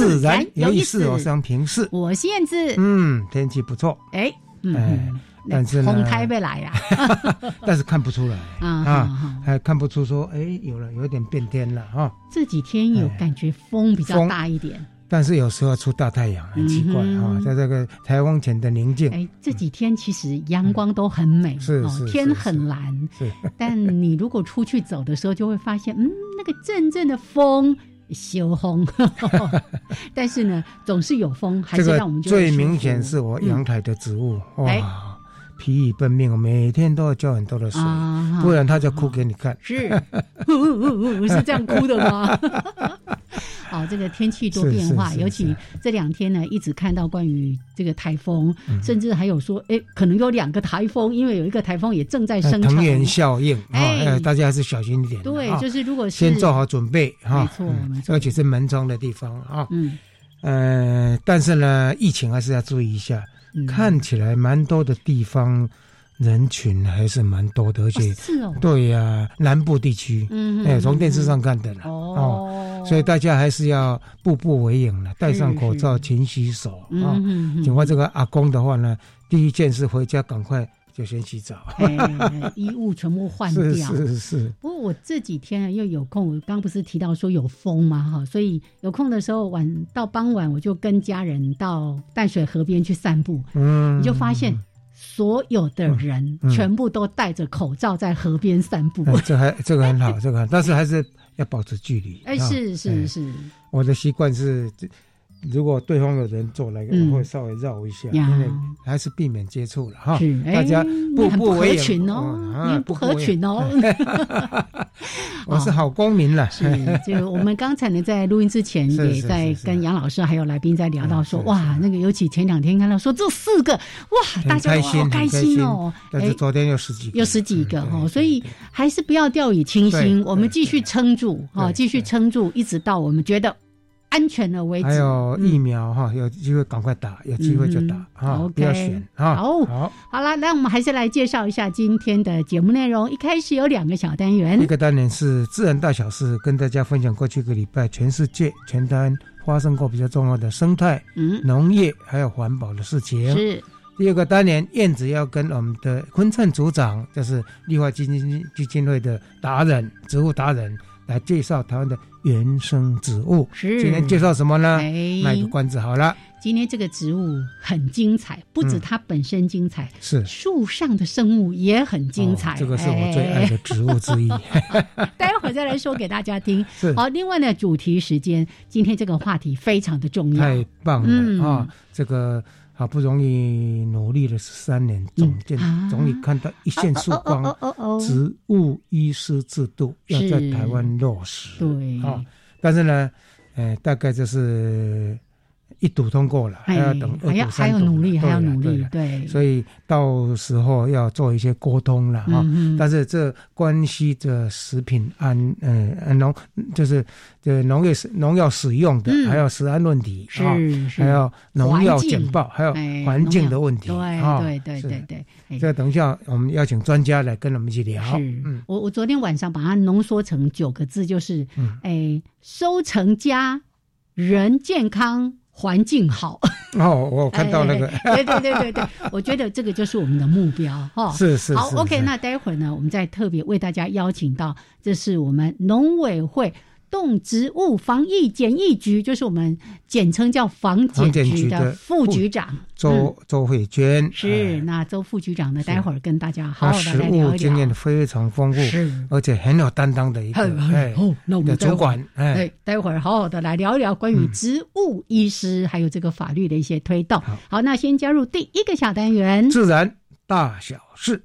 自然有意思。我是平视，我是燕子。嗯，天气不错。哎，哎，但是红台没来呀，但是看不出来 啊，还看不出说，哎，有了，有点变天了哈。这几天有感觉风比较大一点。但是有时候出大太阳，很奇怪哈，在这个台风前的宁静。哎，这几天其实阳光都很美，是是，天很蓝。是，但你如果出去走的时候，就会发现，嗯，那个阵阵的风，修风。但是呢，总是有风，还是让我们最明显是我阳台的植物。哇，疲于奔命，每天都要浇很多的水，不然它就哭给你看。是，是这样哭的吗？好，这个天气多变化，尤其这两天呢，一直看到关于这个台风，甚至还有说，哎，可能有两个台风，因为有一个台风也正在生成。藤原效应，哎，大家还是小心一点。对，就是如果是先做好准备哈，没错，没错，而且是门窗的地方啊。嗯，呃，但是呢，疫情还是要注意一下，看起来蛮多的地方。人群还是蛮多的，而且是哦，对呀，南部地区，嗯，哎，从电视上看的了，哦，所以大家还是要步步为营了，戴上口罩，勤洗手啊。讲话这个阿公的话呢，第一件事回家赶快就先洗澡，衣物全部换掉，是是是。不过我这几天又有空，我刚不是提到说有风嘛，哈，所以有空的时候晚到傍晚，我就跟家人到淡水河边去散步，嗯，你就发现。所有的人全部都戴着口罩在河边散步，这还这个很好，这个但是还是要保持距离。哎，是是是，我的习惯是。如果对方有人做那个，我会稍微绕一下，因为还是避免接触了哈。大家不不合群哦，你不合群哦。我是好公民了。是，就我们刚才呢，在录音之前也在跟杨老师还有来宾在聊到说，哇，那个尤其前两天看到说这四个，哇，大家都好开心哦。但是昨天有十几，有十几个哈，所以还是不要掉以轻心，我们继续撑住哈，继续撑住，一直到我们觉得。安全的为止。还有疫苗哈，有机会赶快打，有机会就打哈，不要选哈。好，好，好了，那我们还是来介绍一下今天的节目内容。一开始有两个小单元，一个单元是自然大小事，跟大家分享过去一个礼拜全世界全单发生过比较重要的生态、嗯、农业还有环保的事情。是第二个单元，燕子要跟我们的昆灿组长，就是绿化基金基金会的达人、植物达人。来介绍台湾的原生植物。是，今天介绍什么呢？卖个关子好了。今天这个植物很精彩，不止它本身精彩，是树上的生物也很精彩。这个是我最爱的植物之一。待会儿再来说给大家听。是。好，另外呢，主题时间，今天这个话题非常的重要。太棒了啊！这个。好不容易努力了十三年，总见终于看到一线曙光。植物医师制度要在台湾落实，对啊，但是呢，呃，大概就是。一读通过了，还要等二读、三读，还要努力，还要努力，对。所以到时候要做一些沟通了哈。但是这关系着食品安，呃，农就是这农业农药使用的，还有食安问题，是还有农药简报，还有环境的问题，对对对对对。这等一下我们邀请专家来跟我们一起聊。嗯，我我昨天晚上把它浓缩成九个字，就是，哎，收成佳，人健康。环境好。哦，我看到那个，对对对对对，我觉得这个就是我们的目标哈。是是好，OK，那待会儿呢，我们再特别为大家邀请到，这是我们农委会动植物防疫检疫局，就是我们简称叫防检局的副局长周周慧娟。是，那周副局长呢，待会儿跟大家好好的来聊聊。经验非常丰富，是，而且很有担当的一个哎，那我们主管哎，待会儿好好的来聊一聊关于植物医师还有这个法律的一些推动。好，那先加入第一个小单元，自然大小事。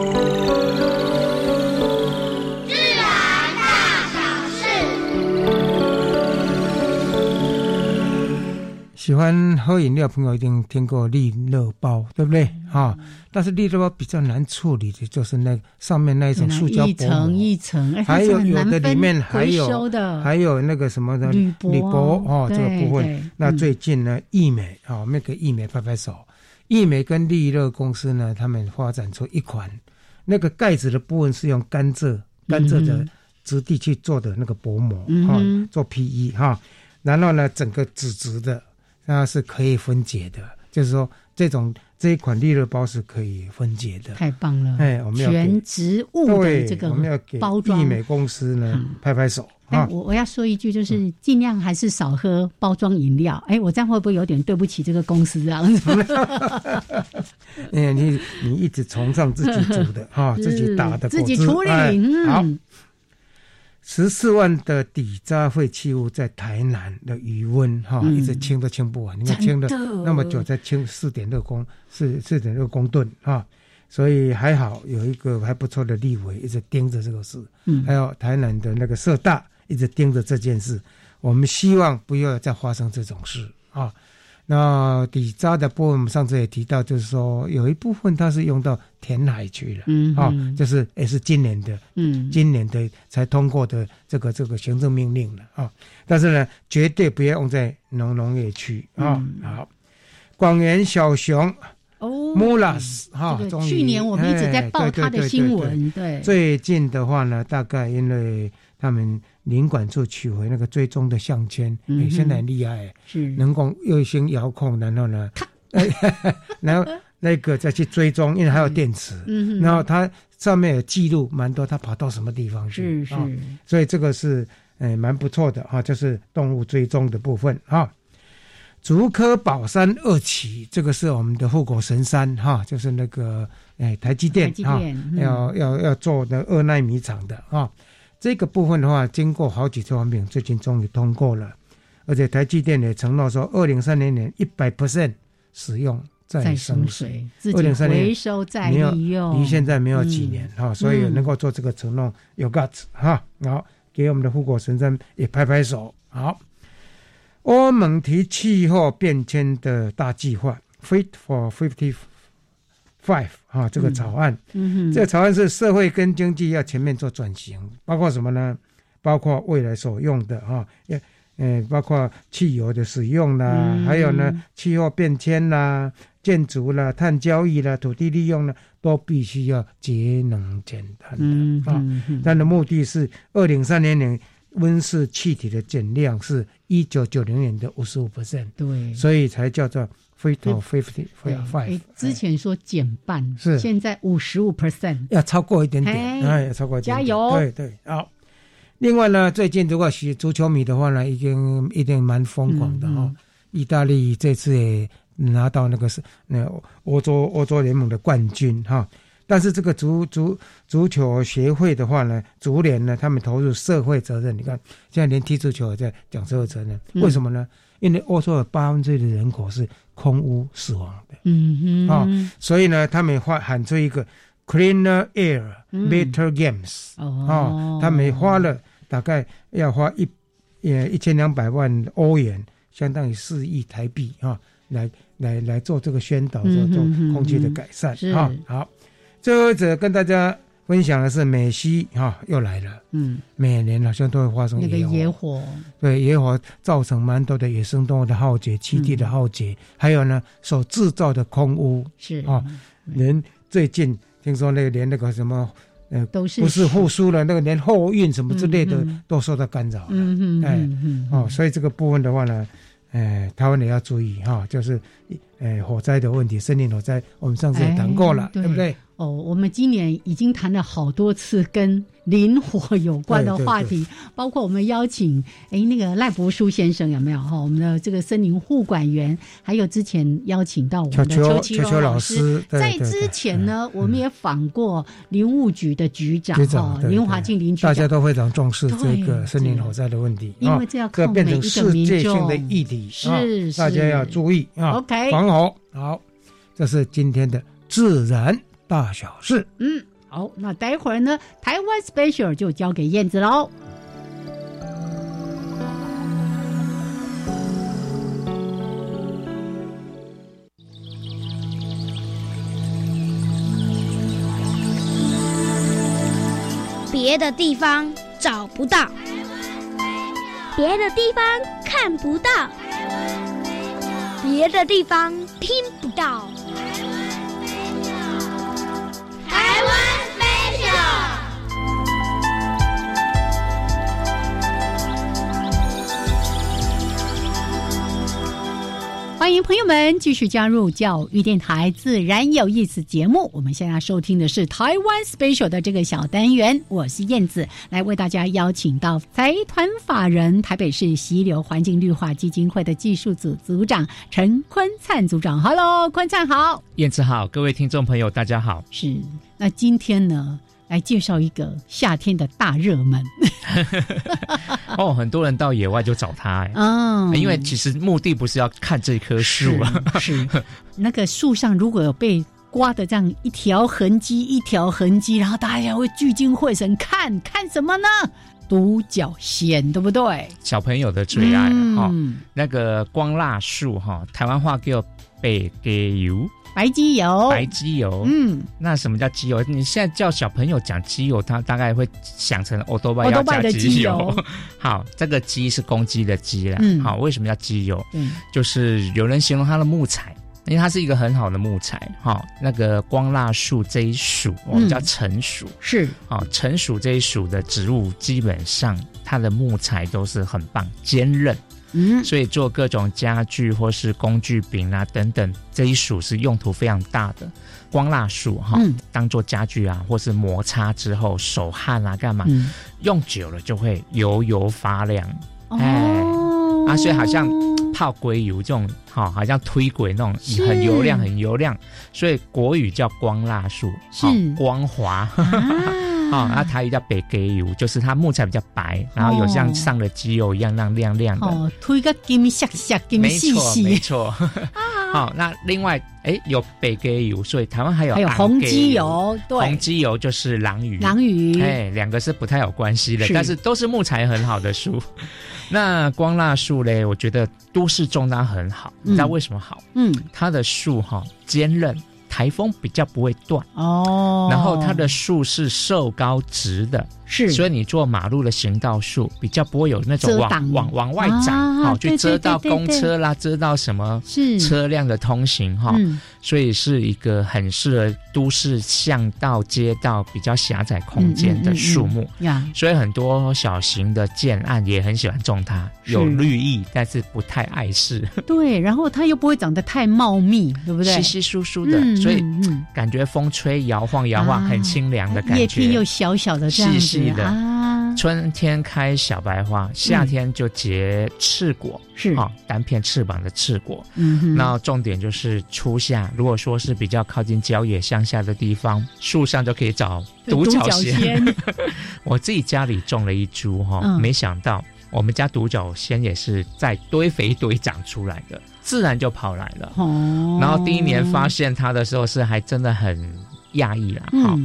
喜欢喝饮料朋友一定听过利乐包，对不对？哈。但是利乐包比较难处理的，就是那上面那一层塑胶薄膜一层一层，还有有的里面还有还有那个什么的铝箔哦，这个部分。那最近呢，益美啊，我们给益美拍拍手。益美跟利乐公司呢，他们发展出一款那个盖子的部分是用甘蔗甘蔗的质地去做的那个薄膜哈，做 PE 哈，然后呢，整个纸质的它是可以分解的，就是说这种。这一款利乐包是可以分解的，太棒了！哎，我们要全植物的这个我们要给包装。益美公司呢拍拍手啊！我我要说一句，就是尽量还是少喝包装饮料。哎，我这样会不会有点对不起这个公司这样子？哎，你你一直崇尚自己煮的 哈，自己打的，自己处理好。十四万的底渣废弃物在台南的余温哈，一直清都清不完。你看清了那么久，才清四点六公四四点六公吨啊，所以还好有一个还不错的立委一直盯着这个事，还有台南的那个社大一直盯着这件事。我们希望不要再发生这种事啊。那底渣的部分，我们上次也提到，就是说有一部分它是用到填海去了，嗯，啊，就是也是今年的，嗯，今年的才通过的这个这个行政命令了啊。但是呢，绝对不要用在农农业区啊。好，广元小熊哦，Mulas 哈，去年我们一直在报他的新闻，对，最近的话呢，大概因为他们。领管处取回那个追踪的项圈，哎，现在很厉害，是。能够卫星遥控，然后呢，然后那个再去追踪，因为还有电池，嗯，然后它上面有记录蛮多，它跑到什么地方去，是是，所以这个是哎蛮不错的哈，就是动物追踪的部分哈。竹科宝山二期，这个是我们的护国神山哈，就是那个哎台积电啊，要要要做那二纳米厂的啊。这个部分的话，经过好几次方面，最近终于通过了，而且台积电也承诺说，二零三零年一百 percent 使用再生水，二零三零回收再利用，离现在没有几年哈，所以能够做这个承诺有 guts 哈，好，给我们的护国神山也拍拍手。好，欧盟提气候变迁的大计划，Fit for Fifty。Five 啊，这个草案，这个草案是社会跟经济要全面做转型，包括什么呢？包括未来所用的哈，也呃，包括汽油的使用啦，还有呢，气候变迁啦、建筑啦、碳交易啦、土地利用呢，都必须要节能减碳的啊。它的目的是二零三零年温室气体的减量是一九九零年的五十五 percent，对，所以才叫做。Fifty, fifty, five。之前说减半，是现在五十五 percent，要超过一点点，哎，要超过一点。加油！对对，好。另外呢，最近如果是足球迷的话呢，已经一定蛮疯狂的哈。意大利这次也拿到那个是那欧洲欧洲联盟的冠军哈。但是这个足足足球协会的话呢，足联呢，他们投入社会责任。你看，现在连踢足球也在讲社会责任，为什么呢？因为欧洲有八分之一的人口是空污死亡的，嗯哼，啊，所以呢，他们发喊出一个 cleaner air better games，哦，他们花了大概要花一呃一千两百万欧元，相当于四亿台币啊，来来来做这个宣导，做做空气的改善，啊，好，最后一则跟大家。分享的是美西哈又来了，嗯，每年好像都会发生那个野火，对野火造成蛮多的野生动物的浩劫、栖地的浩劫，还有呢所制造的空屋是。啊，连最近听说那个连那个什么呃，都是不是复苏了，那个连货运什么之类的都受到干扰了。嗯嗯，哎，哦，所以这个部分的话呢，哎，台湾也要注意哈，就是，哎，火灾的问题，森林火灾，我们上次也谈过了，对不对？哦，我们今年已经谈了好多次跟林火有关的话题，包括我们邀请哎那个赖伯书先生有没有哈？我们的这个森林护管员，还有之前邀请到我们的邱其荣老师。在之前呢，我们也访过林务局的局长哈林华进林局长，大家都非常重视这个森林火灾的问题，因为这要靠每一个民众的议题，是大家要注意啊。OK，防火好，这是今天的自然。大小事，嗯，好，那待会儿呢，台湾 special 就交给燕子喽。别的地方找不到，别的地方看不到，别的地方听不到。欢迎朋友们继续加入教育电台自然有意思节目。我们现在收听的是台湾 special 的这个小单元，我是燕子，来为大家邀请到财团法人台北市溪流环境绿化基金会的技术组组长陈坤灿组长。Hello，坤灿好，燕子好，各位听众朋友大家好。是，那今天呢？来介绍一个夏天的大热门。哦，很多人到野外就找它哎，嗯，因为其实目的不是要看这棵树啊，是 那个树上如果有被刮的这样一条痕迹一条痕迹，然后大家会聚精会神看看什么呢？独角仙对不对？小朋友的最爱哈，那个光蜡树哈，台湾话叫北给油。白机油，白机油，嗯，那什么叫机油？你现在叫小朋友讲机油，他大概会想成欧多拜要加机油。好，这个鸡是公鸡的鸡了。嗯，好，为什么叫机油？嗯，就是有人形容它的木材，因为它是一个很好的木材。哈，那个光蜡树这一属，我们叫成属，是啊，成属这一属的植物，基本上它的木材都是很棒，坚韧。嗯，所以做各种家具或是工具柄啊等等，这一属是用途非常大的。光蜡树哈，当做家具啊，或是摩擦之后手汗啊干嘛，用久了就会油油发亮。哎，啊，所以好像泡硅油这种，哈，好像推轨那种很油亮很油亮，所以国语叫光蜡树，是。光滑。啊，那台语叫北给油，就是它木材比较白，然后有像上了机油一样那样亮亮的。哦，推个金闪闪，金细细。没错，没 错。好，那另外，哎，有北给油，所以台湾还有还有红机油，对，红机油就是狼鱼，狼鱼，哎，两个是不太有关系的，但是都是木材很好的树。那光蜡树嘞，我觉得都市种它很好，你知道为什么好？嗯，它的树哈坚韧。台风比较不会断。哦，然后它的树是瘦高直的，是，所以你做马路的行道树比较不会有那种往往往外长，好，去遮到公车啦，遮到什么车辆的通行哈。所以是一个很适合都市巷道、街道比较狭窄空间的树木呀。所以很多小型的建案也很喜欢种它，有绿意，但是不太碍事。对，然后它又不会长得太茂密，对不对？稀稀疏疏的，所以感觉风吹摇晃摇晃，很清凉的感觉。叶片又小小的，细细的啊。春天开小白花，夏天就结赤果，是啊，单片翅膀的赤果。嗯，那重点就是初夏，如果说是比较靠近郊野乡下的地方，树上就可以找独角仙。我自己家里种了一株哈，没想到我们家独角仙也是在堆肥堆长出来的，自然就跑来了。哦，然后第一年发现它的时候是还真的很讶异啦。哈，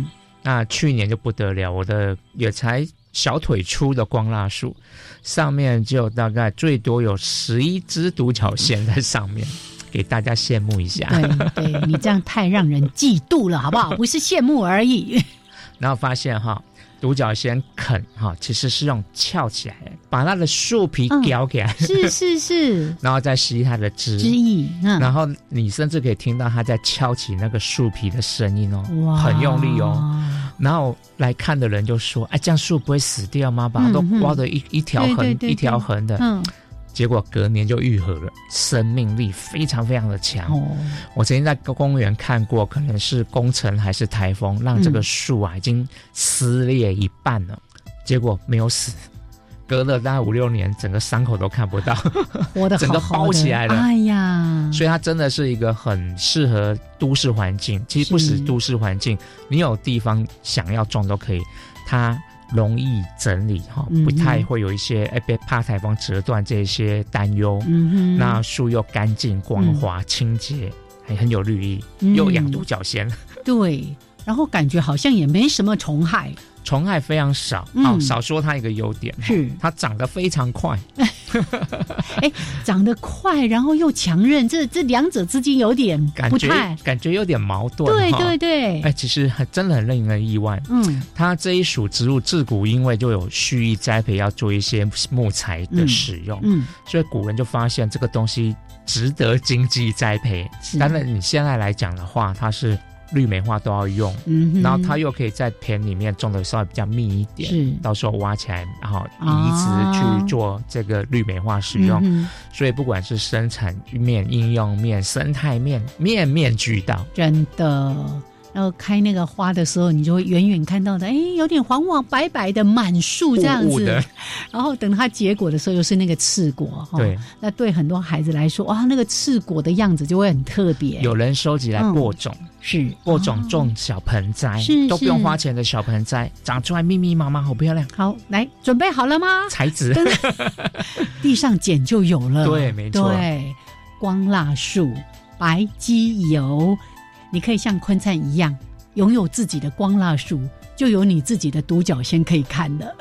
那去年就不得了，我的也才。小腿粗的光蜡树，上面就大概最多有十一只独角仙在上面，给大家羡慕一下。对，对你这样太让人嫉妒了，好不好？不是羡慕而已。然后发现哈，独角仙啃哈，其实是用翘起来，把它的树皮叼起来，是是是，然后再吸它的汁汁液，然后你甚至可以听到它在敲起那个树皮的声音哦，哇，很用力哦。然后来看的人就说：“哎，这样树不会死掉吗？把它都挖的一一条横一条横的。”嗯。结果隔年就愈合了，生命力非常非常的强。哦，我曾经在公园看过，可能是工程还是台风，让这个树啊已经撕裂一半了，结果没有死。隔了大概五六年，整个伤口都看不到，我的整个包起来了。哎呀，所以它真的是一个很适合都市环境。其实不止都市环境，你有地方想要种都可以。它。容易整理哈，不太会有一些哎被怕台风折断这些担忧。嗯那树又干净、光滑、清洁，还很有绿意，又养独角仙。对，然后感觉好像也没什么虫害。虫害非常少，哦，少说它一个优点是它长得非常快。哎，长得快，然后又强韧，这这两者之间有点不太，感觉有点矛盾。对对对，哎，其实很真的很令人意外。嗯，它这一属植物自古因为就有蓄意栽培，要做一些木材的使用，嗯，所以古人就发现这个东西值得经济栽培。当然，你现在来讲的话，它是。绿美化都要用，然后它又可以在田里面种的稍微比较密一点，是。到时候挖起来，然后移植去做这个绿美化使用，所以不管是生产面、应用面、生态面，面面俱到，真的。然后开那个花的时候，你就会远远看到的，哎，有点黄黄白白的满树这样子。然后等它结果的时候，又是那个刺果。对，那对很多孩子来说，哇，那个刺果的样子就会很特别。有人收集来播种，是播种种小盆栽，是都不用花钱的小盆栽，长出来密密麻麻，好漂亮。好，来准备好了吗？材质，地上捡就有了。对，没错。对，光蜡树，白机油。你可以像坤灿一样拥有自己的光蜡树，就有你自己的独角仙可以看的，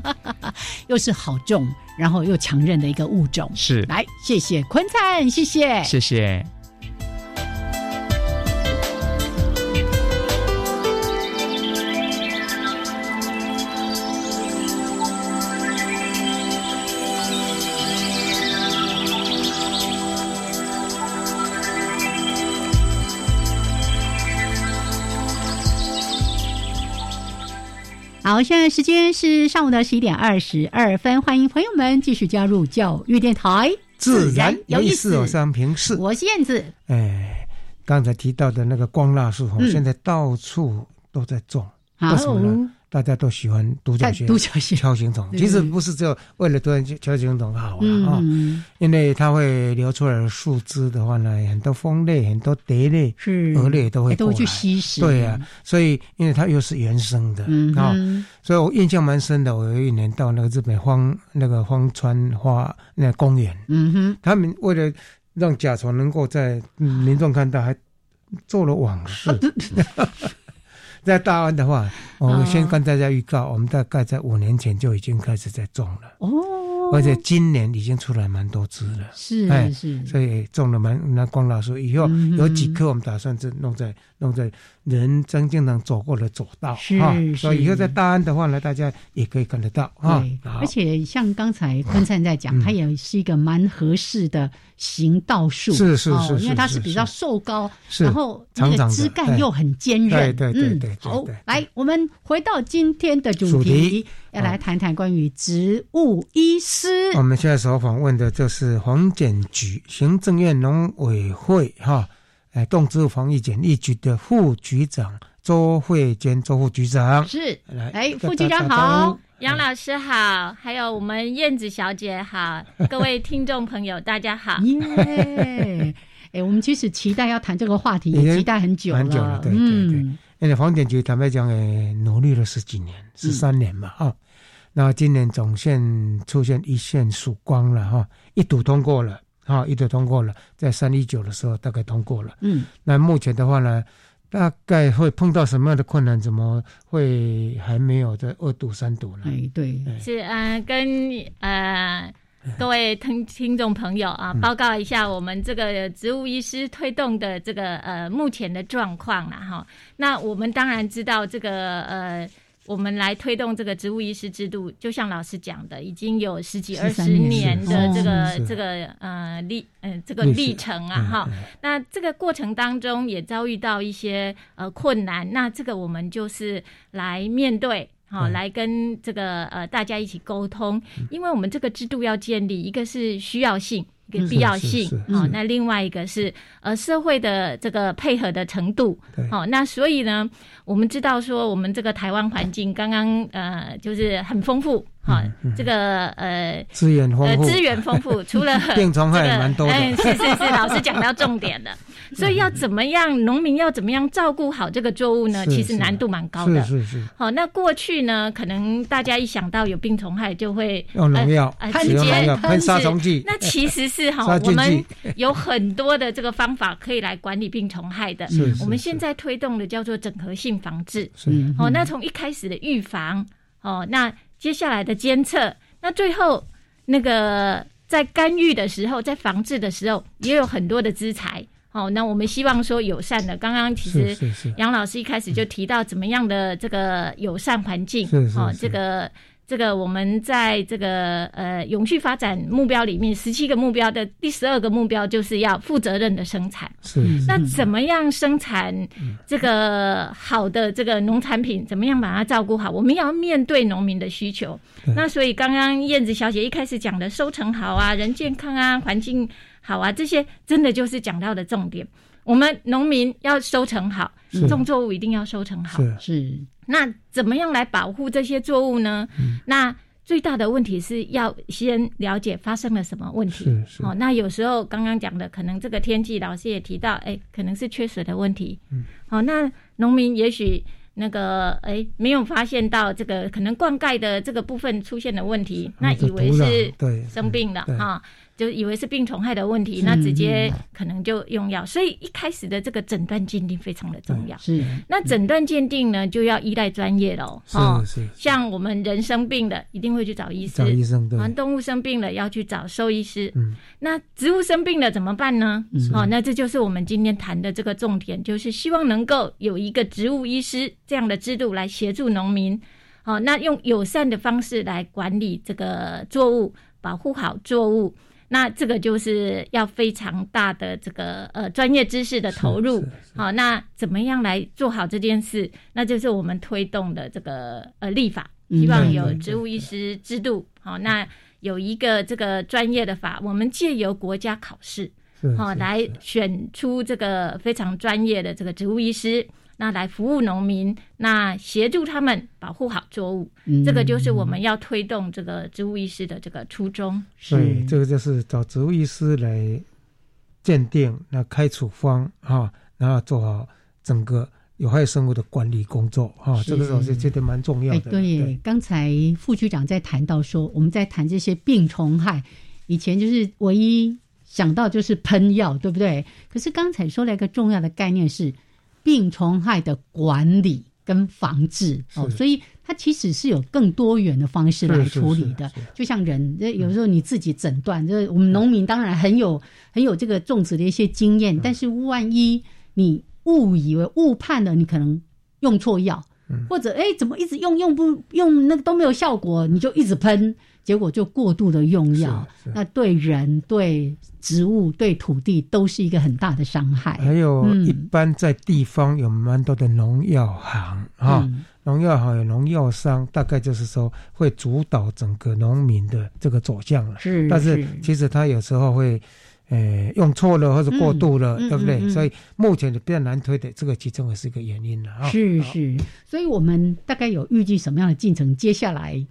又是好种，然后又强韧的一个物种。是，来，谢谢坤灿，谢谢，谢谢。好，现在时间是上午的十一点二十二分，欢迎朋友们继续加入教育电台，自然有意思。我是平视，我是燕子。哎，刚才提到的那个光蜡树，现在到处都在种，为什么呢？大家都喜欢独角仙、独角仙、锹形虫，其实不是只有为了独角形虫好啊，因为它会流出来的树枝的话呢，很多蜂类、很多蝶类、蛾类都会都去吸食。对啊，所以因为它又是原生的啊，所以我印象蛮深的。我有一年到那个日本荒那个荒川花那公园，嗯哼，他们为了让甲虫能够在民众看到，还做了网式。在大安的话，我们先跟大家预告，我们大概在五年前就已经开始在种了。哦，而且今年已经出来蛮多枝了。是，哎，是，所以种了蛮那光老师以后有几棵，我们打算是弄在弄在。人真经能走过的走道，是，所以以后在大安的话呢，大家也可以看得到啊。而且像刚才坤灿在讲，它也是一个蛮合适的行道树，是是是，因为它是比较瘦高，然后那个枝干又很坚韧。对对对，好，来，我们回到今天的主题，要来谈谈关于植物医师。我们现在所访问的就是黄检局行政院农委会哈。哎，动植物防疫检疫局的副局长周慧娟，周副局长是来，哎，副局长好，杨老师好，还有我们燕子小姐好，各位听众朋友大家好，耶！哎，我们其实期待要谈这个话题，也期待很久了，对对对。因为防检局坦白讲，哎，努力了十几年，十三年嘛，哈。那今年总线出现一线曙光了，哈，一读通过了。啊，一度通过了，在三一九的时候大概通过了。嗯，那目前的话呢，大概会碰到什么样的困难？怎么会还没有在二度、三度呢？哎，对，是呃，跟呃各位听听众朋友啊，报告一下我们这个植物医师推动的这个呃目前的状况了哈。那我们当然知道这个呃。我们来推动这个植物医师制度，就像老师讲的，已经有十几二十年的这个这个呃历嗯这个历程啊哈。那这个过程当中也遭遇到一些呃困难，那这个我们就是来面对，好来跟这个呃大家一起沟通，因为我们这个制度要建立，一个是需要性。一个必要性，好，那另外一个是呃社会的这个配合的程度，好，那所以呢，我们知道说我们这个台湾环境刚刚呃就是很丰富。好，这个呃资源丰富，资源丰富，除了病虫害蛮多的，是是是，老师讲到重点了。所以要怎么样，农民要怎么样照顾好这个作物呢？其实难度蛮高的。是是是。好，那过去呢，可能大家一想到有病虫害，就会用农药，直接喷杀虫剂。那其实是哈，我们有很多的这个方法可以来管理病虫害的。是。我们现在推动的叫做整合性防治。是。哦，那从一开始的预防，哦，那。接下来的监测，那最后那个在干预的时候，在防治的时候，也有很多的资材。好，那我们希望说友善的。刚刚其实杨老师一开始就提到怎么样的这个友善环境，哦，这个。这个我们在这个呃永续发展目标里面，十七个目标的第十二个目标就是要负责任的生产。是，那怎么样生产这个好的这个农产品？怎么样把它照顾好？我们要面对农民的需求。那所以刚刚燕子小姐一开始讲的收成好啊，人健康啊，环境好啊，这些真的就是讲到的重点。我们农民要收成好，种作物一定要收成好。是。那怎么样来保护这些作物呢？那最大的问题是要先了解发生了什么问题。是是。哦，那有时候刚刚讲的，可能这个天气，老师也提到，哎，可能是缺水的问题。嗯。好，那农民也许那个哎没有发现到这个可能灌溉的这个部分出现了问题，那以为是生病了哈。就以为是病虫害的问题，那直接可能就用药，所以一开始的这个诊断鉴定非常的重要。是，那诊断鉴定呢，就要依赖专业喽。是是，像我们人生病了，一定会去找医生。找医生对。动物生病了，要去找兽医师。嗯。那植物生病了怎么办呢？哦，那这就是我们今天谈的这个重点，就是希望能够有一个植物医师这样的制度来协助农民。好，那用友善的方式来管理这个作物，保护好作物。那这个就是要非常大的这个呃专业知识的投入，好，那怎么样来做好这件事？那就是我们推动的这个呃立法，希望有植物医师制度，好，那有一个这个专业的法，我们借由国家考试，好来选出这个非常专业的这个植物医师。那来服务农民，那协助他们保护好作物，这个就是我们要推动这个植物医师的这个初衷。是，这个就是找植物医师来鉴定、那开处方哈，然后做好整个有害生物的管理工作哈。这个我是觉得蛮重要的。对，刚才副局长在谈到说，我们在谈这些病虫害，以前就是唯一想到就是喷药，对不对？可是刚才说了一个重要的概念是。病虫害的管理跟防治哦，所以它其实是有更多元的方式来处理的。就像人，有时候你自己诊断，这我们农民当然很有很有这个种植的一些经验，但是万一你误以为误判了，你可能用错药，或者哎怎么一直用用不用那个都没有效果，你就一直喷。结果就过度的用药，那对人、对植物、对土地都是一个很大的伤害。还有一般在地方有蛮多的农药行啊，农药行有农药商，大概就是说会主导整个农民的这个走向了。是，但是其实他有时候会，呃，用错了或者过度了，对不对？所以目前比较难推的这个其中也是一个原因了啊。是是，所以我们大概有预计什么样的进程？接下来。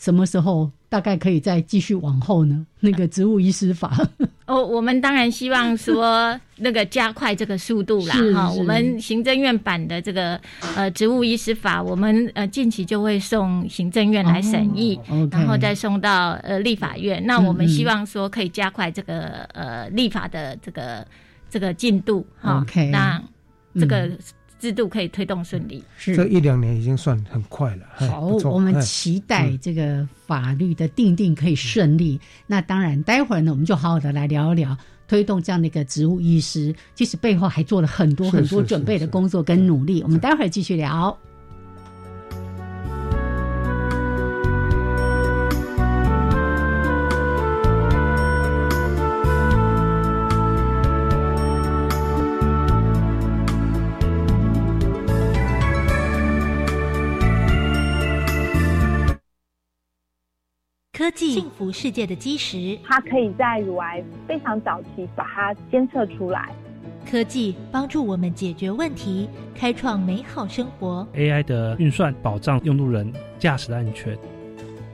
什么时候大概可以再继续往后呢？那个植物医师法 哦，我们当然希望说那个加快这个速度啦。哈，我们行政院版的这个呃植物医师法，我们呃近期就会送行政院来审议，然后再送到呃立法院。那我们希望说可以加快这个呃立法的这个这个进度。哈，那这个。制度可以推动顺利，是这一两年已经算很快了。好，我们期待这个法律的定定可以顺利。那当然，待会儿呢，我们就好好的来聊一聊推动这样的一个植物医师，其实背后还做了很多很多准备的工作跟努力。我们待会儿继续聊。科技幸福世界的基石。它可以在乳癌非常早期把它监测出来。科技帮助我们解决问题，开创美好生活。AI 的运算保障用路人驾驶的安全。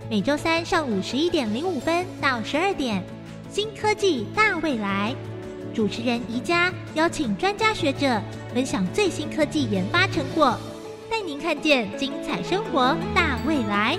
每周三上午十一点零五分到十二点，新科技大未来，主持人宜家邀请专家学者分享最新科技研发成果，带您看见精彩生活大未来。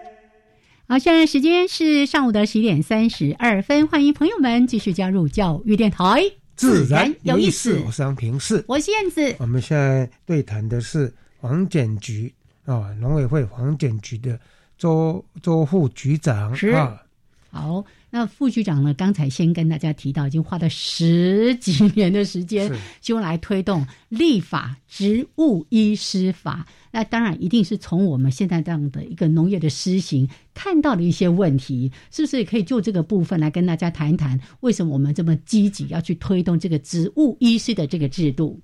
好，现在时间是上午的十一点三十二分，欢迎朋友们继续加入教育电台，自然有意思。我是杨平视，我是燕子。我们现在对谈的是黄检局啊，农委会黄检局的周周副局长啊。好，那副局长呢？刚才先跟大家提到，已经花了十几年的时间，希望来推动立法植物医师法。那当然一定是从我们现在这样的一个农业的施行看到的一些问题，是不是也可以就这个部分来跟大家谈一谈？为什么我们这么积极要去推动这个植物医师的这个制度？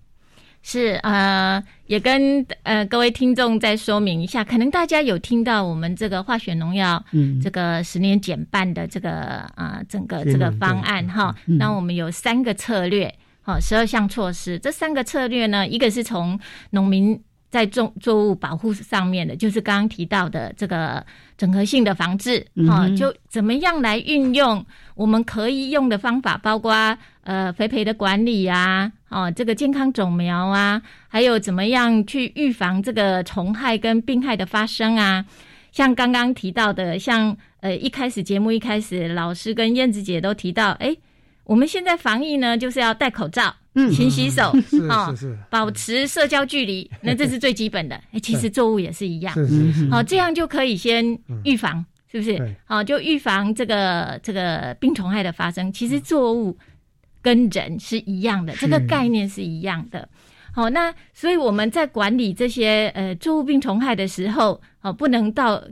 是呃，也跟呃各位听众再说明一下，可能大家有听到我们这个化学农药，嗯，这个十年减半的这个啊整个这个方案哈，那我们有三个策略，好，十二项措施，这三个策略呢，一个是从农民。在种作物保护上面的，就是刚刚提到的这个整合性的防治啊，就怎么样来运用我们可以用的方法，包括呃肥培的管理啊，哦这个健康种苗啊，还有怎么样去预防这个虫害跟病害的发生啊？像刚刚提到的，像呃一开始节目一开始，老师跟燕子姐都提到，哎，我们现在防疫呢，就是要戴口罩。勤洗手啊，保持社交距离，那这是最基本的。哎，其实作物也是一样，好，这样就可以先预防，是不是？好，就预防这个这个病虫害的发生。其实作物跟人是一样的，这个概念是一样的。好，那所以我们在管理这些呃作物病虫害的时候，哦，不能到。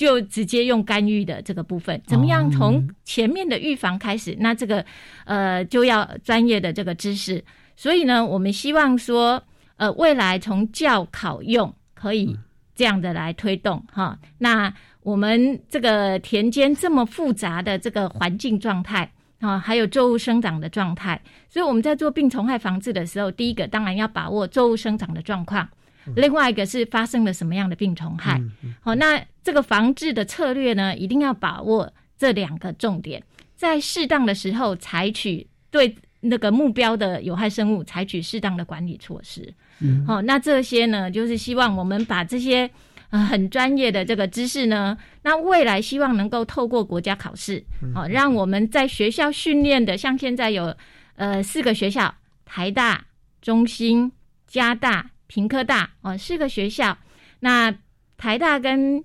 就直接用干预的这个部分，怎么样从前面的预防开始？那这个呃就要专业的这个知识。所以呢，我们希望说，呃，未来从教考用可以这样的来推动哈。那我们这个田间这么复杂的这个环境状态啊，还有作物生长的状态，所以我们在做病虫害防治的时候，第一个当然要把握作物生长的状况。另外一个是发生了什么样的病虫害？好，那这个防治的策略呢，一定要把握这两个重点，在适当的时候采取对那个目标的有害生物采取适当的管理措施。好，那这些呢，就是希望我们把这些呃很专业的这个知识呢，那未来希望能够透过国家考试，好，让我们在学校训练的，像现在有呃四个学校，台大、中兴、加大。平科大哦，四个学校。那台大跟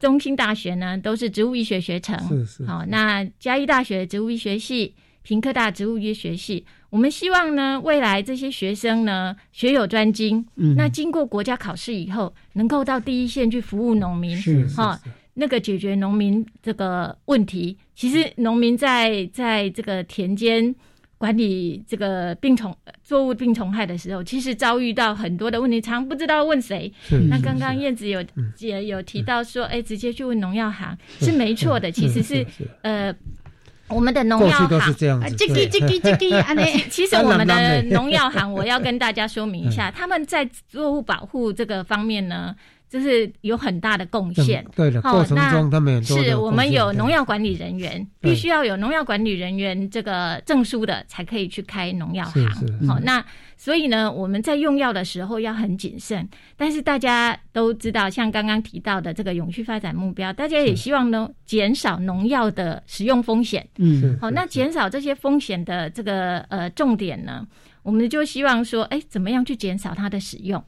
中心大学呢，都是植物医学学程。是是。好，那嘉义大学植物医学系、平科大植物医学系，我们希望呢，未来这些学生呢，学有专精。嗯。那经过国家考试以后，能够到第一线去服务农民。是是。哈，那个解决农民这个问题。其实农民在在这个田间。管理这个病虫作物病虫害的时候，其实遭遇到很多的问题，常不知道问谁。那刚刚燕子有也有提到说，哎，直接去问农药行是没错的。其实是呃，我们的农药行，这个这个这个啊，其实我们的 农药行，我要跟大家说明一下，他们在作物保护这个方面呢。就是有很大的贡献，对的。过程中他们是我们有农药管理人员，必须要有农药管理人员这个证书的，才可以去开农药行。好，那所以呢，我们在用药的时候要很谨慎。但是大家都知道，像刚刚提到的这个永续发展目标，大家也希望呢减少农药的使用风险。嗯，好，那减少这些风险的这个呃重点呢，我们就希望说，哎，怎么样去减少它的使用？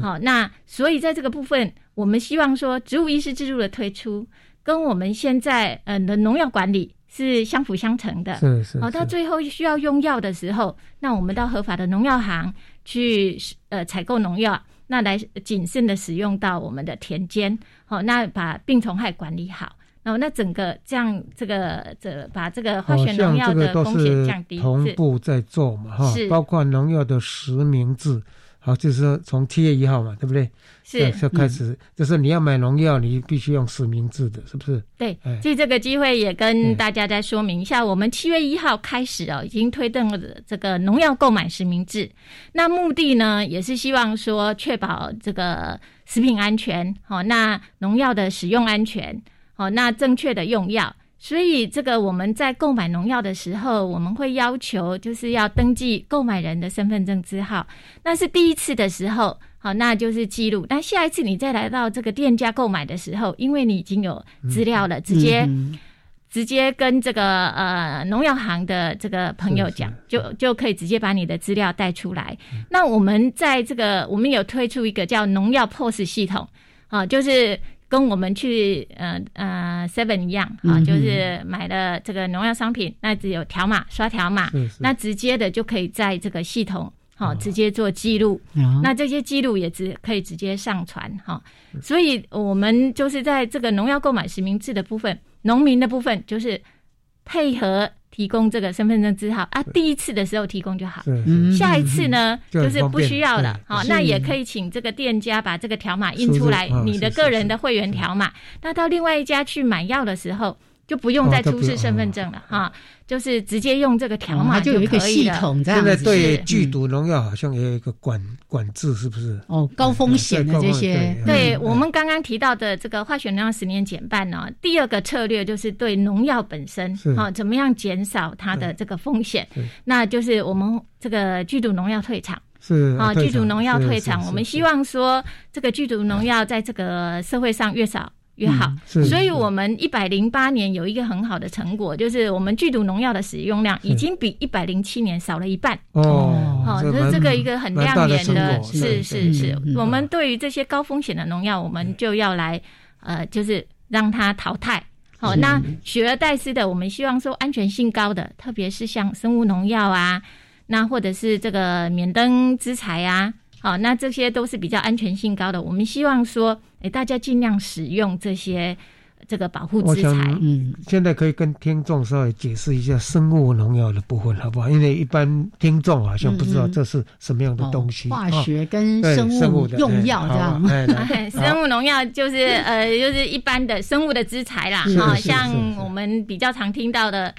好，那所以在这个部分，我们希望说，植物医师制度的推出，跟我们现在呃的农药管理是相辅相成的。是是。好，到最后需要用药的时候，那我们到合法的农药行去呃采购农药，那来谨慎的使用到我们的田间。好，那把病虫害管理好，然后那整个这样这个这把这个化学农药的风险降低，同步在做嘛哈，包括农药的实名制。好，就是说从七月一号嘛，对不对？是，就开始，就是你要买农药，你必须用实名制的，是不是？对，借这个机会也跟大家再说明一下，我们七月一号开始哦，已经推动了这个农药购买实名制。那目的呢，也是希望说确保这个食品安全，好，那农药的使用安全，好，那正确的用药。所以，这个我们在购买农药的时候，我们会要求就是要登记购买人的身份证字号。那是第一次的时候，好，那就是记录。那下一次你再来到这个店家购买的时候，因为你已经有资料了，直接直接跟这个呃农药行的这个朋友讲，就就可以直接把你的资料带出来。那我们在这个我们有推出一个叫农药 POS 系统，啊，就是。跟我们去呃呃 Seven 一样啊，就是买了这个农药商品，那只有条码刷条码，那直接的就可以在这个系统好直接做记录，那这些记录也只可以直接上传哈。所以我们就是在这个农药购买实名制的部分，农民的部分就是配合。提供这个身份证字号啊，第一次的时候提供就好，下一次呢就是不需要了。好，那也可以请这个店家把这个条码印出来，你的个人的会员条码。那到另外一家去买药的时候。就不用再出示身份证了哈，就是直接用这个条码就有一个系统这样。现在对剧毒农药好像也有一个管管制，是不是？哦，高风险的这些。对我们刚刚提到的这个化学农药十年减半呢，第二个策略就是对农药本身啊，怎么样减少它的这个风险？那就是我们这个剧毒农药退场是啊，剧毒农药退场。我们希望说，这个剧毒农药在这个社会上越少。越好，所以我们一百零八年有一个很好的成果，就是我们剧毒农药的使用量已经比一百零七年少了一半。哦，好，这是这个一个很亮眼的，是是是。我们对于这些高风险的农药，我们就要来呃，就是让它淘汰。好，那取而代之的，我们希望说安全性高的，特别是像生物农药啊，那或者是这个免登之材啊。好，那这些都是比较安全性高的。我们希望说，哎，大家尽量使用这些这个保护资材。嗯，现在可以跟听众稍微解释一下生物农药的部分，好不好？因为一般听众好像不知道这是什么样的东西。化学跟生物用药这样。生物农药就是呃，就是一般的生物的资材啦。啊，像我们比较常听到的。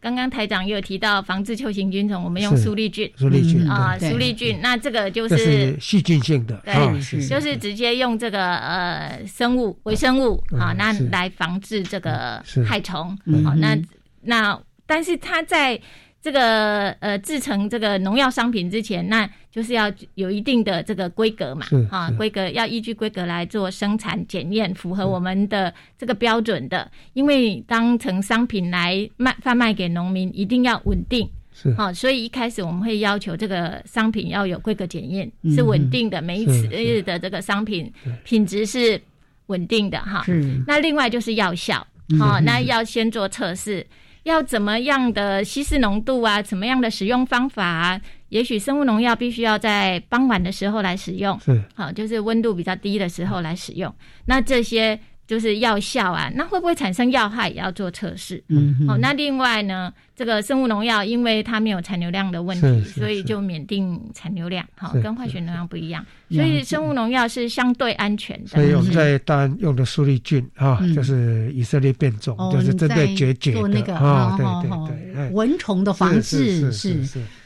刚刚台长也有提到防治球形菌虫，我们用苏力菌，苏力菌啊，苏力菌，那这个就是细菌性的，对，就是直接用这个呃生物微生物啊，那来防治这个害虫，好，那那但是它在。这个呃，制成这个农药商品之前，那就是要有一定的这个规格嘛，啊，规格要依据规格来做生产检验，符合我们的这个标准的。因为当成商品来卖贩卖给农民，一定要稳定，是啊，所以一开始我们会要求这个商品要有规格检验，是稳定的，每一次的这个商品品质是稳定的哈。那另外就是药效，好，那要先做测试。要怎么样的稀释浓度啊？怎么样的使用方法啊？也许生物农药必须要在傍晚的时候来使用，是好，就是温度比较低的时候来使用。那这些就是药效啊，那会不会产生药害也要做测试。嗯，好，那另外呢，这个生物农药，因为它没有残留量的问题，所以就免定残留量。好，跟化学农药不一样，所以生物农药是相对安全的。所以我们在当然用的苏利菌啊，就是以色列变种，就是针对绝绝的啊，对对对，蚊虫的防治是。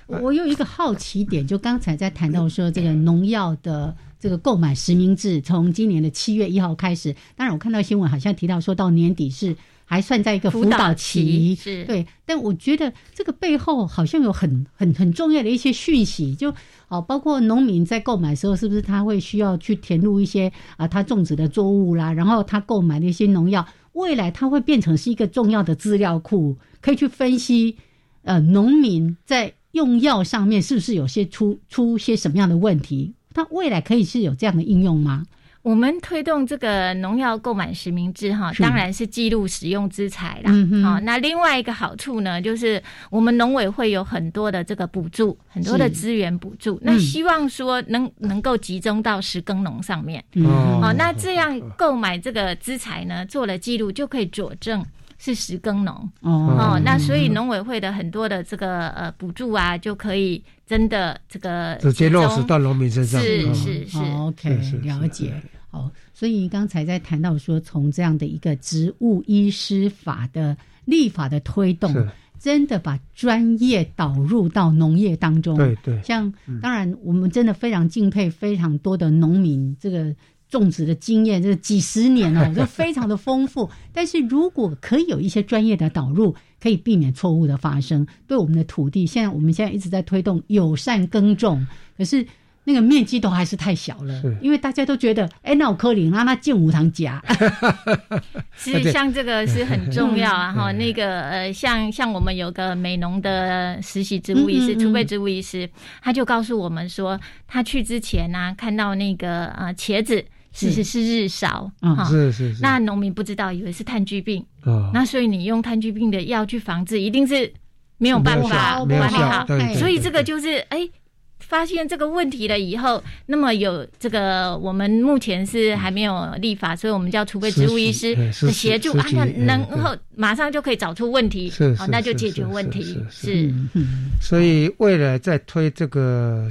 我有一个好奇点，就刚才在谈到说这个农药的。这个购买实名制从今年的七月一号开始，当然我看到新闻好像提到说到年底是还算在一个辅导期，是对。但我觉得这个背后好像有很很很重要的一些讯息，就哦，包括农民在购买的时候是不是他会需要去填入一些啊他种植的作物啦，然后他购买的一些农药，未来它会变成是一个重要的资料库，可以去分析呃农民在用药上面是不是有些出出些什么样的问题。它未来可以是有这样的应用吗？我们推动这个农药购买实名制，哈，当然是记录使用资材啦。好，那另外一个好处呢，就是我们农委会有很多的这个补助，很多的资源补助，那希望说能能够集中到十耕农上面。哦，那这样购买这个资材呢，做了记录就可以佐证。是十耕农哦，那所以农委会的很多的这个呃补助啊，就可以真的这个直接落实到农民身上。是是是，OK，了解。好，所以刚才在谈到说，从这样的一个植物医师法的立法的推动，真的把专业导入到农业当中。对对，像当然我们真的非常敬佩非常多的农民这个。种植的经验，这几十年哦，就非常的丰富。但是如果可以有一些专业的导入，可以避免错误的发生。对我们的土地，现在我们现在一直在推动友善耕种，可是那个面积都还是太小了。因为大家都觉得，哎，那我科林让他进五堂夹。是像这个是很重要啊！哈，那个呃，像像我们有个美农的实习植物医师、储备植物医师，他就告诉我们说，他去之前呢，看到那个呃茄子。其实是日烧，哈，是是是。那农民不知道，以为是炭疽病，啊，那所以你用炭疽病的药去防治，一定是没有办法管理好。所以这个就是哎，发现这个问题了以后，那么有这个我们目前是还没有立法，所以我们叫储备植物医师的协助啊，那能后马上就可以找出问题，好那就解决问题，是。所以未来在推这个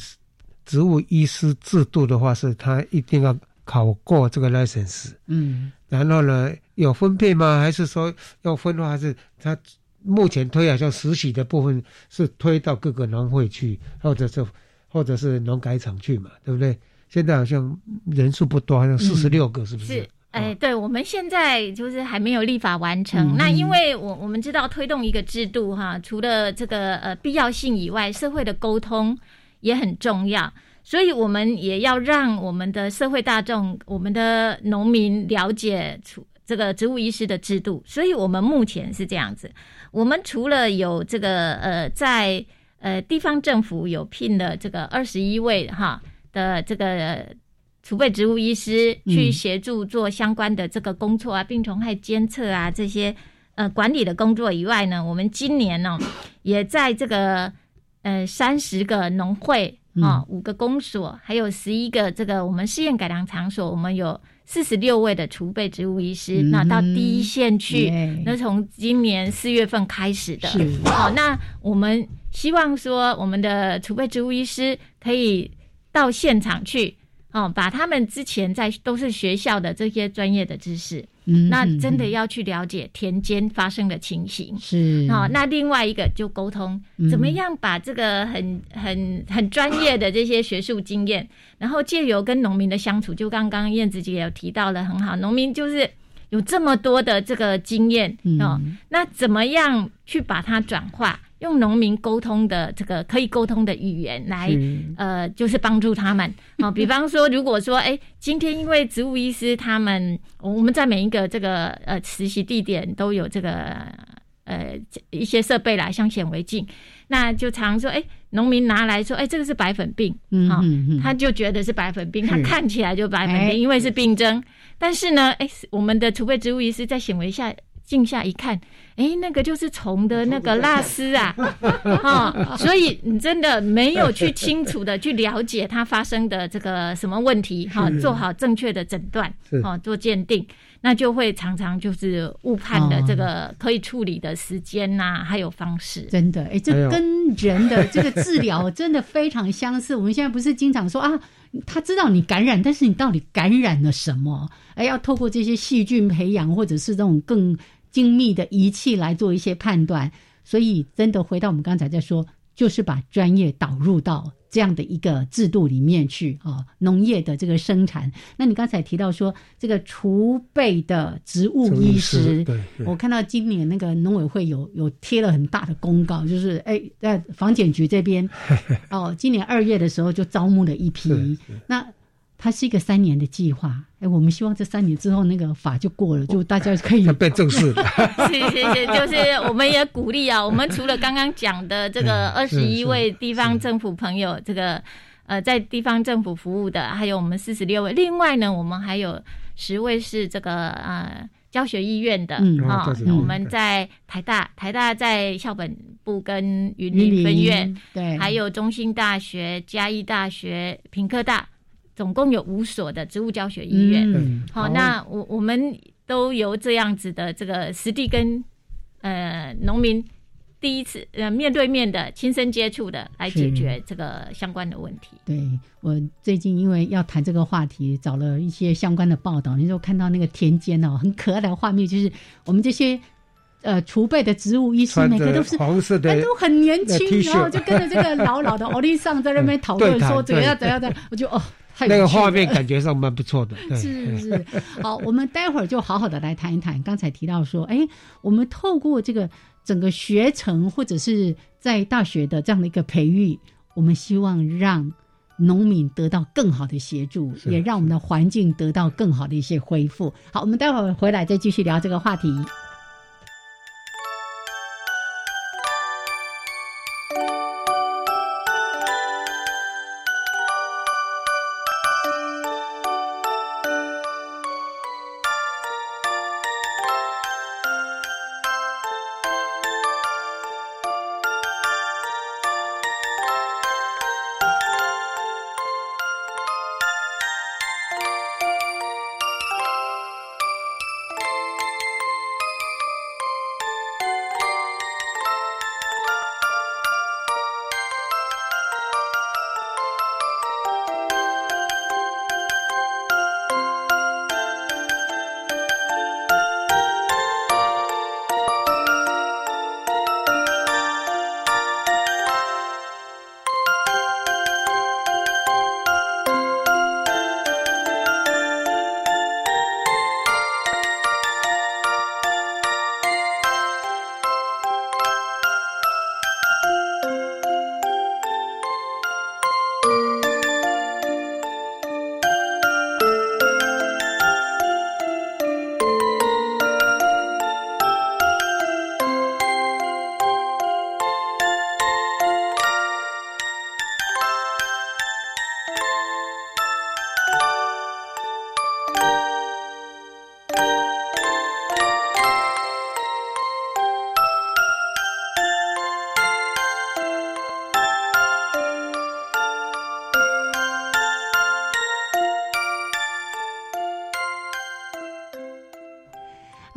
植物医师制度的话，是他一定要。考过这个 license，嗯，然后呢，有分配吗？还是说要分的话，是他目前推好像实习的部分是推到各个农会去，或者是或者是农改场去嘛，对不对？现在好像人数不多，好像四十六个，是不是？是，哎，对，我们现在就是还没有立法完成。那因为我我们知道推动一个制度哈，除了这个呃必要性以外，社会的沟通也很重要。所以，我们也要让我们的社会大众、我们的农民了解出这个植物医师的制度。所以我们目前是这样子：我们除了有这个呃，在呃地方政府有聘了这个二十一位哈的这个储备植物医师去协助做相关的这个工作啊，病虫害监测啊这些呃管理的工作以外呢，我们今年呢也在这个呃三十个农会。啊，五个公所，还有十一个这个我们试验改良场所，我们有四十六位的储备植物医师，那到第一线去，那从今年四月份开始的。好，那我们希望说，我们的储备植物医师可以到现场去，哦，把他们之前在都是学校的这些专业的知识。那真的要去了解田间发生的情形。是。好，那另外一个就沟通，怎么样把这个很很很专业的这些学术经验，然后借由跟农民的相处，就刚刚燕子姐有提到了很好，农民就是有这么多的这个经验哦，那怎么样去把它转化？用农民沟通的这个可以沟通的语言来，呃，就是帮助他们啊。比方说，如果说，哎，今天因为植物医师他们，我们在每一个这个呃实习地点都有这个呃一些设备来，像显微镜，那就常说，哎，农民拿来说，哎，这个是白粉病，啊，他就觉得是白粉病，他看起来就白粉病，因为是病征。但是呢，哎，我们的储备植物医师在显微下。静下一看，哎，那个就是虫的那个蜡丝啊，啊，所以你真的没有去清楚的去了解它发生的这个什么问题，哈，做好正确的诊断，哦，做鉴定，那就会常常就是误判了这个可以处理的时间呐，还有方式。真的，哎，这跟人的这个治疗真的非常相似。我们现在不是经常说啊，他知道你感染，但是你到底感染了什么？哎，要透过这些细菌培养，或者是这种更。精密的仪器来做一些判断，所以真的回到我们刚才在说，就是把专业导入到这样的一个制度里面去啊。农业的这个生产，那你刚才提到说这个储备的植物医师，我看到今年那个农委会有有贴了很大的公告，就是哎在房检局这边 哦，今年二月的时候就招募了一批那。它是一个三年的计划，哎，我们希望这三年之后那个法就过了，就大家可以变正式。谢谢谢，就是我们也鼓励啊，我们除了刚刚讲的这个二十一位地方政府朋友，这个呃在地方政府服务的，还有我们四十六位，另外呢，我们还有十位是这个呃教学医院的啊，我们在台大，台大在校本部跟云林分院，对，还有中兴大学、嘉义大学、平科大。总共有五所的植物教学医院，好，那我我们都由这样子的这个实地跟呃农民第一次呃面对面的亲身接触的来解决这个相关的问题。对我最近因为要谈这个话题，找了一些相关的报道，你就看到那个田间哦，很可爱的画面，就是我们这些呃储备的植物医师，每个都是黄色的，都很年轻，然后就跟着这个老老的奥利桑在那边 讨论说怎样怎样的，我就哦。那个画面感觉上蛮不错的，是是。好，我们待会儿就好好的来谈一谈。刚才提到说，哎，我们透过这个整个学程或者是在大学的这样的一个培育，我们希望让农民得到更好的协助，也让我们的环境得到更好的一些恢复。好，我们待会儿回来再继续聊这个话题。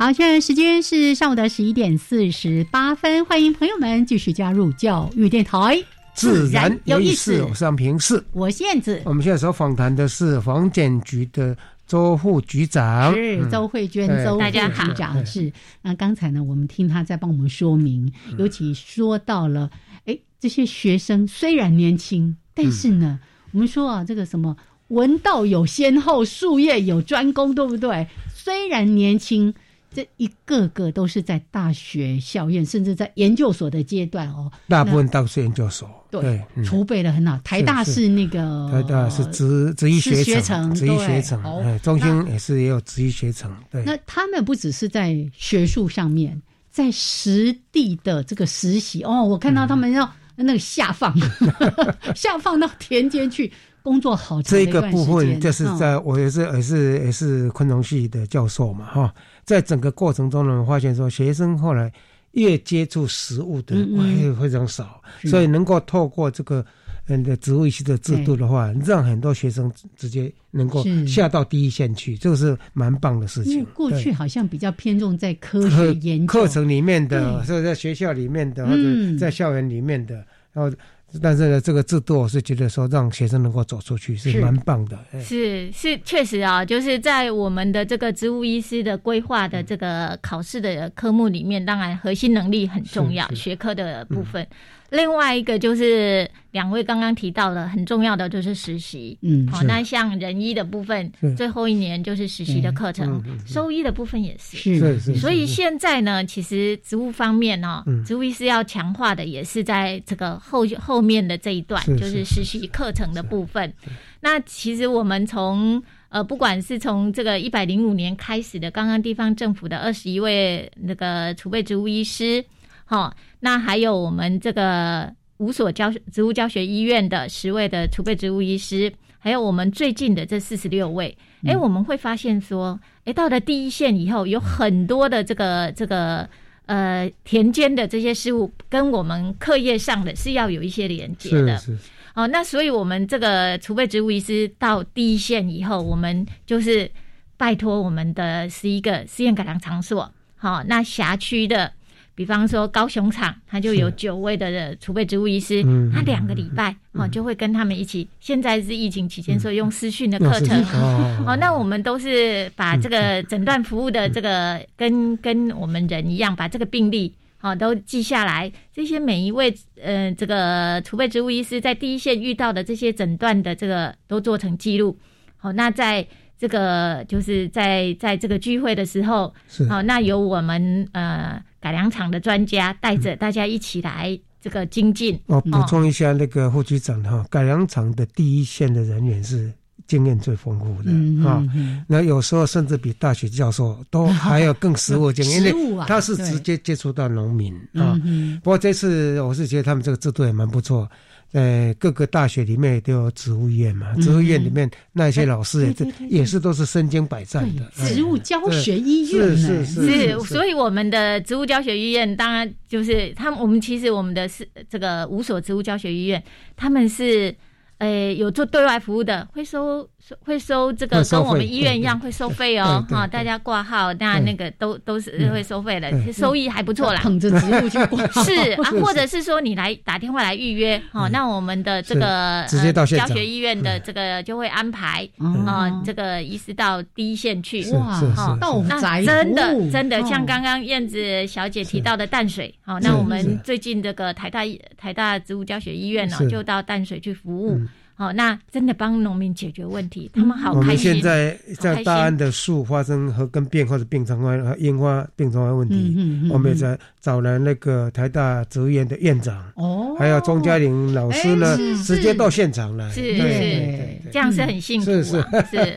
好，现在时间是上午的十一点四十八分，欢迎朋友们继续加入教育电台，自然有意思。我上平是，我燕子。我们现在所访谈的是房检局的周副局长，是周慧娟，周副局长是。那刚才呢，我们听他在帮我们说明，尤其说到了，哎，这些学生虽然年轻，但是呢，我们说啊，这个什么文道有先后，术业有专攻，对不对？虽然年轻。这一个个都是在大学校院，甚至在研究所的阶段哦。大部分都是研究所，对，储备的很好。台大是那个，台大是职职业学程，职业学程。哎，中心也是也有职业学程。对，那他们不只是在学术上面，在实地的这个实习哦，我看到他们要那个下放，下放到田间去。工作好这个部分，就是在我也是也是也是昆虫系的教授嘛，哈，在整个过程中呢，发现说学生后来越接触食物的会非常少，所以能够透过这个嗯的植物系的制度的话，让很多学生直接能够下到第一线去，这个是蛮棒的事情。过去好像比较偏重在科学研究。课程里面的，所以在学校里面的或者在校园里面的，然后。但是呢，这个制度我是觉得说让学生能够走出去是蛮棒的。是是，确实啊，就是在我们的这个植物医师的规划的这个考试的科目里面，当然核心能力很重要，学科的部分。另外一个就是两位刚刚提到的很重要的就是实习，嗯，好，那像人医的部分，最后一年就是实习的课程，兽医的部分也是，是是。所以现在呢，其实植物方面呢，植物医师要强化的也是在这个后后面的这一段，就是实习课程的部分。那其实我们从呃，不管是从这个一百零五年开始的，刚刚地方政府的二十一位那个储备植物医师。好，那还有我们这个五所教植物教学医院的十位的储备植物医师，还有我们最近的这四十六位，哎，我们会发现说，哎，到了第一线以后，有很多的这个这个呃田间的这些事物，跟我们课业上的是要有一些连接的。是是。哦，那所以我们这个储备植物医师到第一线以后，我们就是拜托我们的十一个实验改良场所，好，那辖区的。比方说高雄厂，他就有九位的储备植物医师，他两个礼拜哦就会跟他们一起。现在是疫情期间，所以用私讯的课程 哦。那我们都是把这个诊断服务的这个跟跟我们人一样，把这个病例哦都记下来。这些每一位呃这个储备植物医师在第一线遇到的这些诊断的这个都做成记录。好，那在这个就是在在这个聚会的时候，好，那由我们呃。改良厂的专家带着大家一起来这个精进。我补充一下，那个副局长哈，改良厂的第一线的人员是经验最丰富的啊。那有时候甚至比大学教授都还要更实务 经验，因为他是直接接触到农民啊。不过这次我是觉得他们这个制度也蛮不错。呃，各个大学里面都有植物院嘛，植物院里面那些老师也也是都是身经百战的。植物教学医院是是是，所以我们的植物教学医院当然就是他们，我们其实我们的是这个五所植物教学医院，他们是。呃，有做对外服务的，会收会收这个，跟我们医院一样会收费哦，哈，大家挂号，那那个都都是会收费的，收益还不错啦。捧着植物去挂是啊，或者是说你来打电话来预约，哈，那我们的这个直接到教学医院的这个就会安排啊，这个医师到第一线去哇，到那真的真的像刚刚燕子小姐提到的淡水，好，那我们最近这个台大台大植物教学医院呢，就到淡水去服务。好，那真的帮农民解决问题，他们好开心。我们现在在大安的树发生和跟变或者病虫害、烟花病虫害问题，我们也在找了那个台大植物园的院长，哦，还有钟嘉玲老师呢，直接到现场来，是是，这样是很幸福，是是。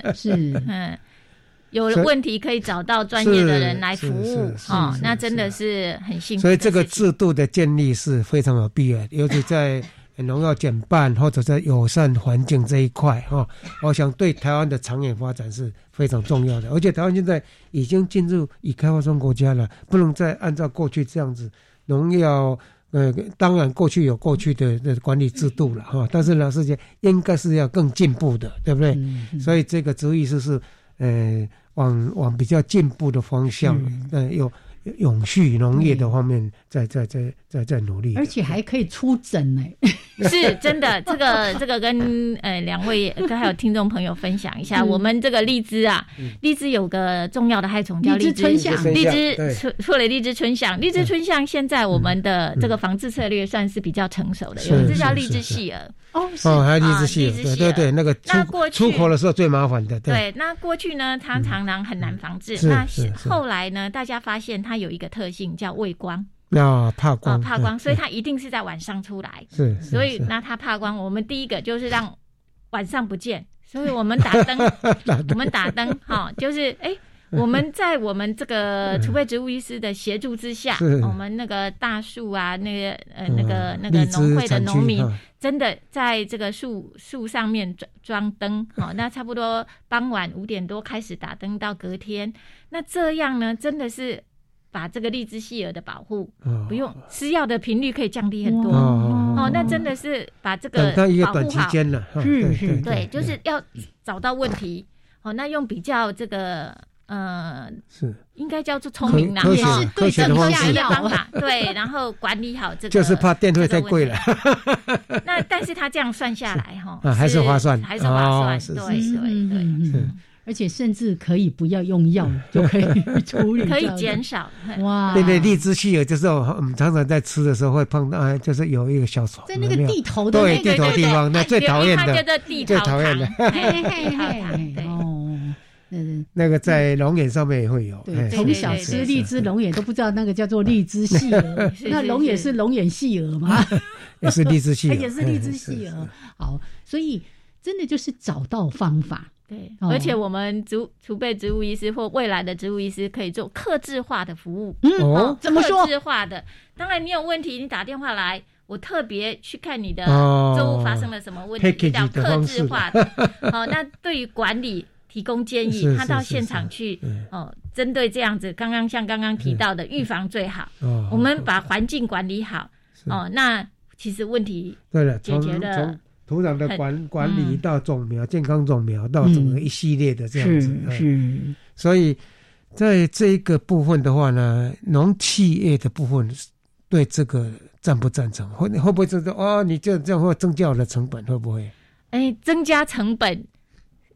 是，嗯，有问题可以找到专业的人来服务，哦，那真的是很幸福。所以这个制度的建立是非常有必要，尤其在。农药减半或者在友善环境这一块哈，我想对台湾的长远发展是非常重要的。而且台湾现在已经进入已开发中国家了，不能再按照过去这样子农药。呃，当然过去有过去的的管理制度了哈，但是呢，世界应该是要更进步的，对不对？所以这个主意是是呃，往往比较进步的方向，呃，有。永续农业的方面，在在在在在努力，而且还可以出诊呢。是真的，这个这个跟呃两位跟还有听众朋友分享一下，我们这个荔枝啊，荔枝有个重要的害虫叫荔枝春象，荔枝错错了，荔枝春象，荔枝春象现在我们的这个防治策略算是比较成熟的，有一只叫荔枝细蛾。哦，哦，还有荔枝细对对对，那个出出口的时候最麻烦的。对，那过去呢，它常常很难防治。那后来呢，大家发现它有一个特性叫畏光。那怕光，怕光，所以它一定是在晚上出来。是，所以那它怕光，我们第一个就是让晚上不见，所以我们打灯，我们打灯，哈，就是哎。我们在我们这个储备植物医师的协助之下，我们那个大树啊，那个呃那个那个农会的农民，真的在这个树树上面装装灯，好，那差不多傍晚五点多开始打灯，到隔天，那这样呢，真的是把这个荔枝细蛾的保护不用吃药的频率可以降低很多。哦，那真的是把这个保护好，是是，对，就是要找到问题，哦，那用比较这个。呃，是。应该叫做聪明啦，也是对症下药的方法，对，然后管理好这个，就是怕电费太贵了。那但是他这样算下来哈，还是划算，还是划算，对对对，是，而且甚至可以不要用药 就可以处理，可以减少哇。对对，荔枝细有就是我们常常在吃的时候会碰到，就是有一个小虫，在那个地头的对地头地方，那最讨厌的，最讨厌的，哦。嗯，那个在龙眼上面也会有。对，从小吃荔枝龙眼都不知道那个叫做荔枝细蛾，那龙眼是龙眼细蛾吗？也是荔枝细，也是荔枝细蛾。好，所以真的就是找到方法。对，而且我们植储备植物医师或未来的植物医师可以做克制化的服务。嗯，哦怎么说？克制化的，当然你有问题，你打电话来，我特别去看你的作物发生了什么问题，叫克制化的。好，那对于管理。提供建议，他到现场去哦，针对这样子，刚刚像刚刚提到的，预防最好。我们把环境管理好哦，那其实问题对了，解决了。从土壤的管管理到种苗、健康种苗到整个一系列的这样子，是。所以在这一个部分的话呢，农企业的部分对这个赞不赞成？会会不会就是哦，你这这样会增加我的成本？会不会？哎，增加成本。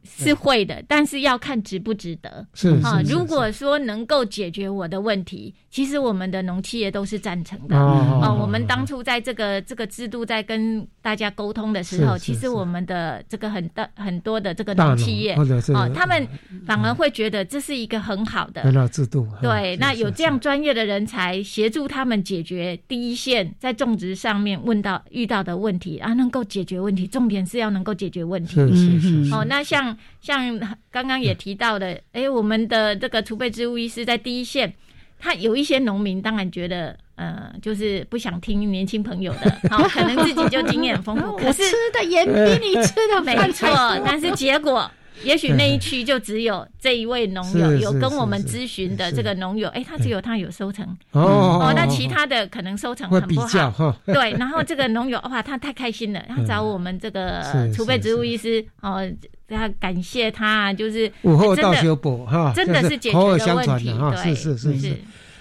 是会的，但是要看值不值得。是啊，如果说能够解决我的问题，其实我们的农企业都是赞成的。哦，我们当初在这个这个制度在跟大家沟通的时候，其实我们的这个很大很多的这个农企业，哦，他们反而会觉得这是一个很好的很好制度。对，那有这样专业的人才协助他们解决第一线在种植上面问到遇到的问题啊，能够解决问题，重点是要能够解决问题。是是是。哦，那像。像刚刚也提到的，哎，我们的这个储备植物医师在第一线，他有一些农民当然觉得，呃，就是不想听年轻朋友的，好，可能自己就经验丰富，可是吃的盐比你吃的没错，但是结果。也许那一区就只有这一位农友有跟我们咨询的这个农友，哎，他只有他有收成哦，那其他的可能收成很不好，对。然后这个农友哇，他太开心了，他找我们这个 储备植物医师哦，他感谢他，就是午后到修补哈，真的是解决了问题，对，是是。是。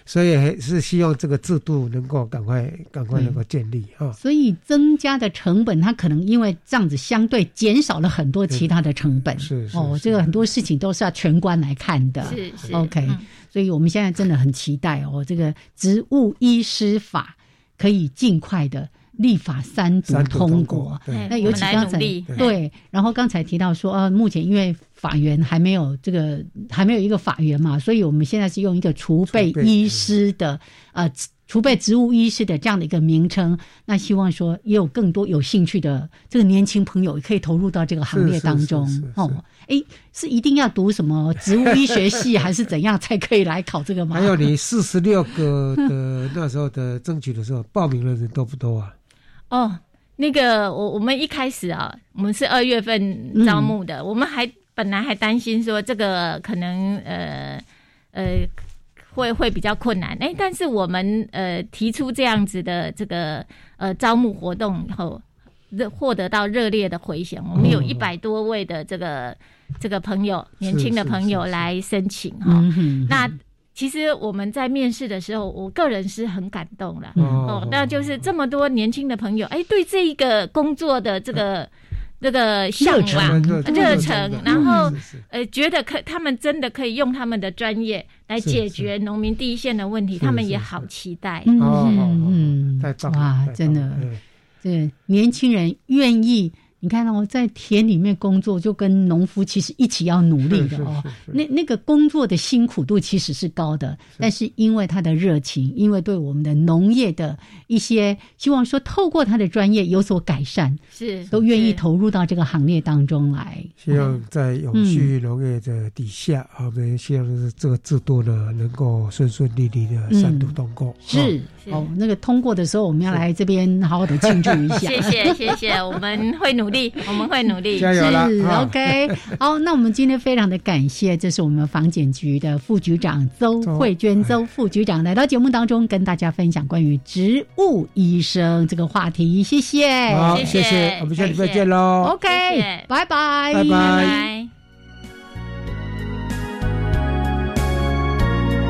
所以还是希望这个制度能够赶快、赶快能够建立啊。所以增加的成本，它可能因为这样子相对减少了很多其他的成本。是哦，这个很多事情都是要全观来看的。是是。OK，所以我们现在真的很期待哦，这个植物医师法可以尽快的。立法三读通过，那尤其刚才对，然后刚才提到说，呃，目前因为法源还没有这个还没有一个法源嘛，所以我们现在是用一个储备医师的呃储备植物医师的这样的一个名称，那希望说也有更多有兴趣的这个年轻朋友可以投入到这个行列当中哦。哎，是一定要读什么植物医学系还是怎样才可以来考这个吗？还有你四十六个的 那时候的争取的时候，报名的人多不多啊？哦，那个我我们一开始啊，我们是二月份招募的，我们还本来还担心说这个可能呃呃会会比较困难，哎，但是我们呃提出这样子的这个呃招募活动以后，热获得到热烈的回响，我们有一百多位的这个这个朋友，年轻的朋友来申请哈，那。其实我们在面试的时候，我个人是很感动了哦。那就是这么多年轻的朋友，哎，对这一个工作的这个这个向往、热忱，然后呃，觉得可他们真的可以用他们的专业来解决农民第一线的问题，他们也好期待。嗯嗯，太棒哇，真的，对年轻人愿意。你看哦，在田里面工作，就跟农夫其实一起要努力的哦。那那个工作的辛苦度其实是高的，但是因为他的热情，因为对我们的农业的一些希望说，透过他的专业有所改善，是都愿意投入到这个行列当中来。希望在永续农业的底下，我们希望是这个制度呢能够顺顺利利的三度通过。是哦，那个通过的时候，我们要来这边好好的庆祝一下。谢谢谢谢，我们会努力，我们会努力，加油了。OK，好，那我们今天非常的感谢，这是我们房检局的副局长邹慧娟，邹副局长来到节目当中，跟大家分享关于植物医生这个话题。谢谢，好，谢谢，我们下礼拜见喽。OK，拜拜，拜拜。